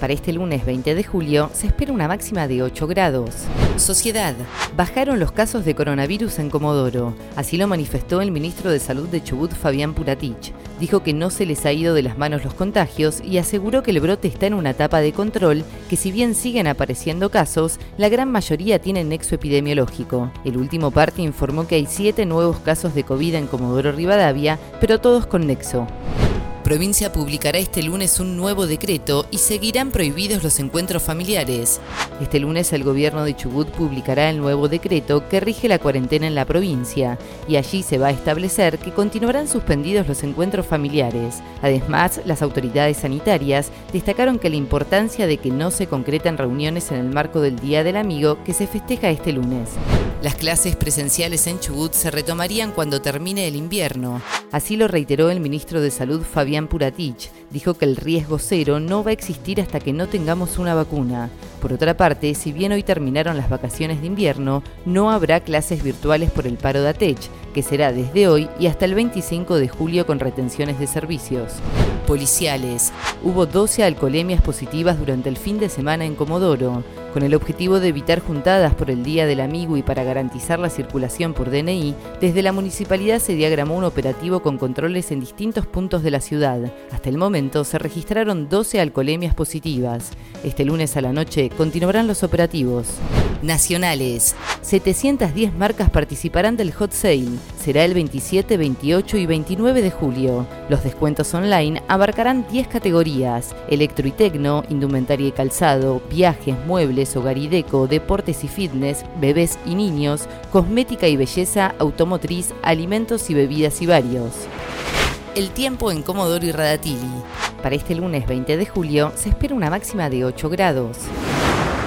Para este lunes 20 de julio se espera una máxima de 8 grados. Sociedad. Bajaron los casos de coronavirus en Comodoro. Así lo manifestó el ministro de Salud de Chubut, Fabián Puratich. Dijo que no se les ha ido de las manos los contagios y aseguró que el brote está en una etapa de control, que si bien siguen apareciendo casos, la gran mayoría tienen nexo epidemiológico. El último parte informó que hay siete nuevos casos de COVID en Comodoro Rivadavia, pero todos con nexo provincia publicará este lunes un nuevo decreto y seguirán prohibidos los encuentros familiares. Este lunes el gobierno de Chubut publicará el nuevo decreto que rige la cuarentena en la provincia y allí se va a establecer que continuarán suspendidos los encuentros familiares. Además, las autoridades sanitarias destacaron que la importancia de que no se concretan reuniones en el marco del Día del Amigo que se festeja este lunes. Las clases presenciales en Chubut se retomarían cuando termine el invierno. Así lo reiteró el ministro de Salud Fabián. Dijo que el riesgo cero no va a existir hasta que no tengamos una vacuna. Por otra parte, si bien hoy terminaron las vacaciones de invierno, no habrá clases virtuales por el paro de ATECH, que será desde hoy y hasta el 25 de julio con retenciones de servicios. Policiales. Hubo 12 alcoholemias positivas durante el fin de semana en Comodoro. Con el objetivo de evitar juntadas por el Día del Amigo y para garantizar la circulación por DNI, desde la municipalidad se diagramó un operativo con controles en distintos puntos de la ciudad. Hasta el momento se registraron 12 alcoholemias positivas. Este lunes a la noche continuarán los operativos. Nacionales. 710 marcas participarán del Hot Sale. Será el 27, 28 y 29 de julio. Los descuentos online abarcarán 10 categorías: electro y tecno, indumentaria y calzado, viajes, muebles, hogar y deco, deportes y fitness, bebés y niños, cosmética y belleza, automotriz, alimentos y bebidas y varios. El tiempo en Comodoro y Radatili. Para este lunes 20 de julio se espera una máxima de 8 grados.